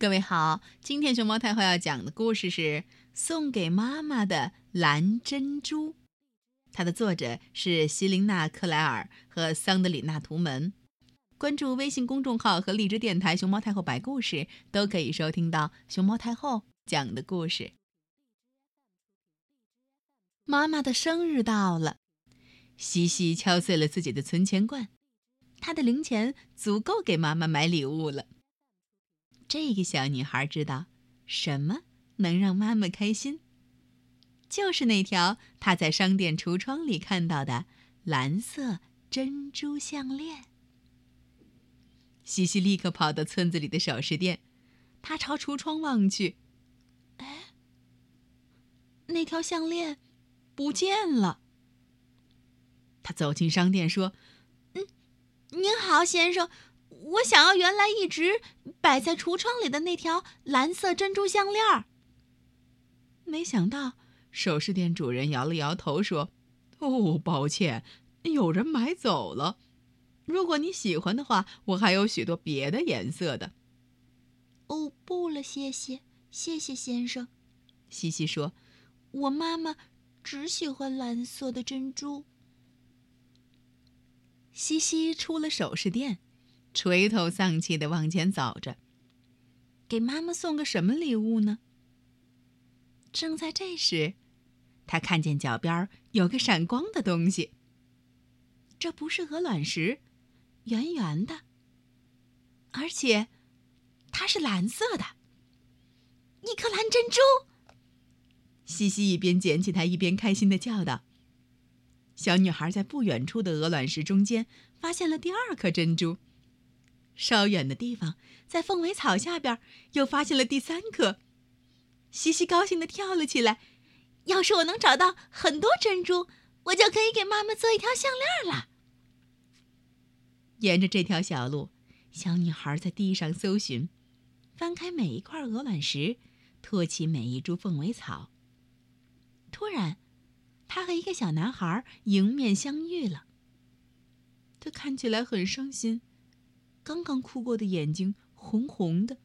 各位好，今天熊猫太后要讲的故事是《送给妈妈的蓝珍珠》，它的作者是席琳娜·克莱尔和桑德里娜·图门。关注微信公众号和荔枝电台“熊猫太后摆故事”，都可以收听到熊猫太后讲的故事。妈妈的生日到了，西西敲碎了自己的存钱罐，她的零钱足够给妈妈买礼物了。这个小女孩知道，什么能让妈妈开心？就是那条她在商店橱窗里看到的蓝色珍珠项链。西西立刻跑到村子里的首饰店，她朝橱窗望去，哎，那条项链不见了。她走进商店说：“嗯，您好，先生。”我想要原来一直摆在橱窗里的那条蓝色珍珠项链。没想到首饰店主人摇了摇头说：“哦，抱歉，有人买走了。如果你喜欢的话，我还有许多别的颜色的。”哦，不了，谢谢，谢谢先生。西西说：“我妈妈只喜欢蓝色的珍珠。”西西出了首饰店。垂头丧气的往前走着。给妈妈送个什么礼物呢？正在这时，他看见脚边有个闪光的东西。这不是鹅卵石，圆圆的，而且它是蓝色的，一颗蓝珍珠。西西一边捡起它，一边开心的叫道：“小女孩在不远处的鹅卵石中间发现了第二颗珍珠。”稍远的地方，在凤尾草下边，又发现了第三颗。西西高兴地跳了起来。要是我能找到很多珍珠，我就可以给妈妈做一条项链了。沿着这条小路，小女孩在地上搜寻，翻开每一块鹅卵石，托起每一株凤尾草。突然，她和一个小男孩迎面相遇了。他看起来很伤心。刚刚哭过的眼睛红红的，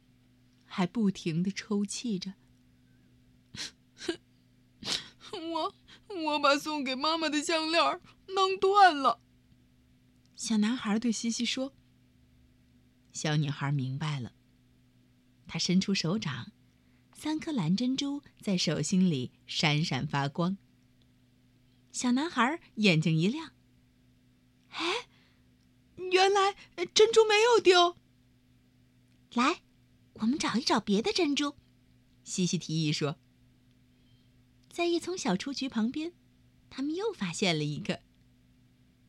还不停的抽泣着。我我把送给妈妈的项链弄断了。小男孩对西西说。小女孩明白了，她伸出手掌，三颗蓝珍珠在手心里闪闪发光。小男孩眼睛一亮，原来珍珠没有丢。来，我们找一找别的珍珠。西西提议说。在一丛小雏菊旁边，他们又发现了一颗。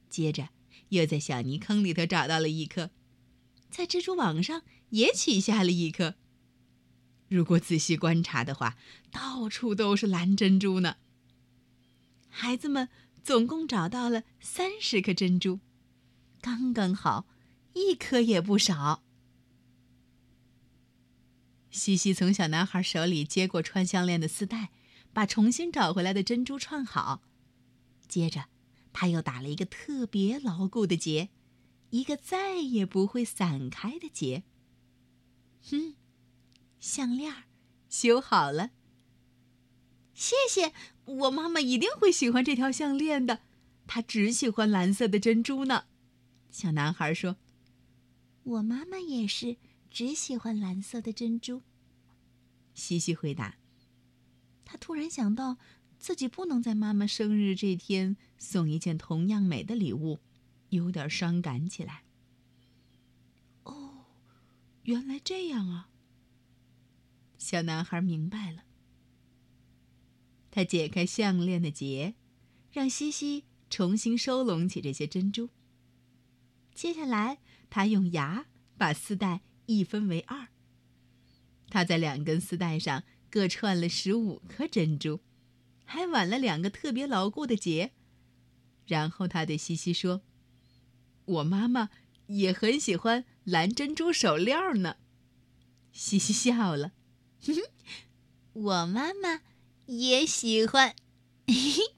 接着，又在小泥坑里头找到了一颗，在蜘蛛网上也取下了一颗。如果仔细观察的话，到处都是蓝珍珠呢。孩子们总共找到了三十颗珍珠。刚刚好，一颗也不少。西西从小男孩手里接过串项链的丝带，把重新找回来的珍珠串好。接着，他又打了一个特别牢固的结，一个再也不会散开的结。哼，项链修好了。谢谢，我妈妈一定会喜欢这条项链的，她只喜欢蓝色的珍珠呢。小男孩说：“我妈妈也是，只喜欢蓝色的珍珠。”西西回答。他突然想到，自己不能在妈妈生日这天送一件同样美的礼物，有点伤感起来。哦，原来这样啊！小男孩明白了。他解开项链的结，让西西重新收拢起这些珍珠。接下来，他用牙把丝带一分为二。他在两根丝带上各串了十五颗珍珠，还挽了两个特别牢固的结。然后他对西西说：“我妈妈也很喜欢蓝珍珠手链呢。”西西笑了：“我妈妈也喜欢。”嘿嘿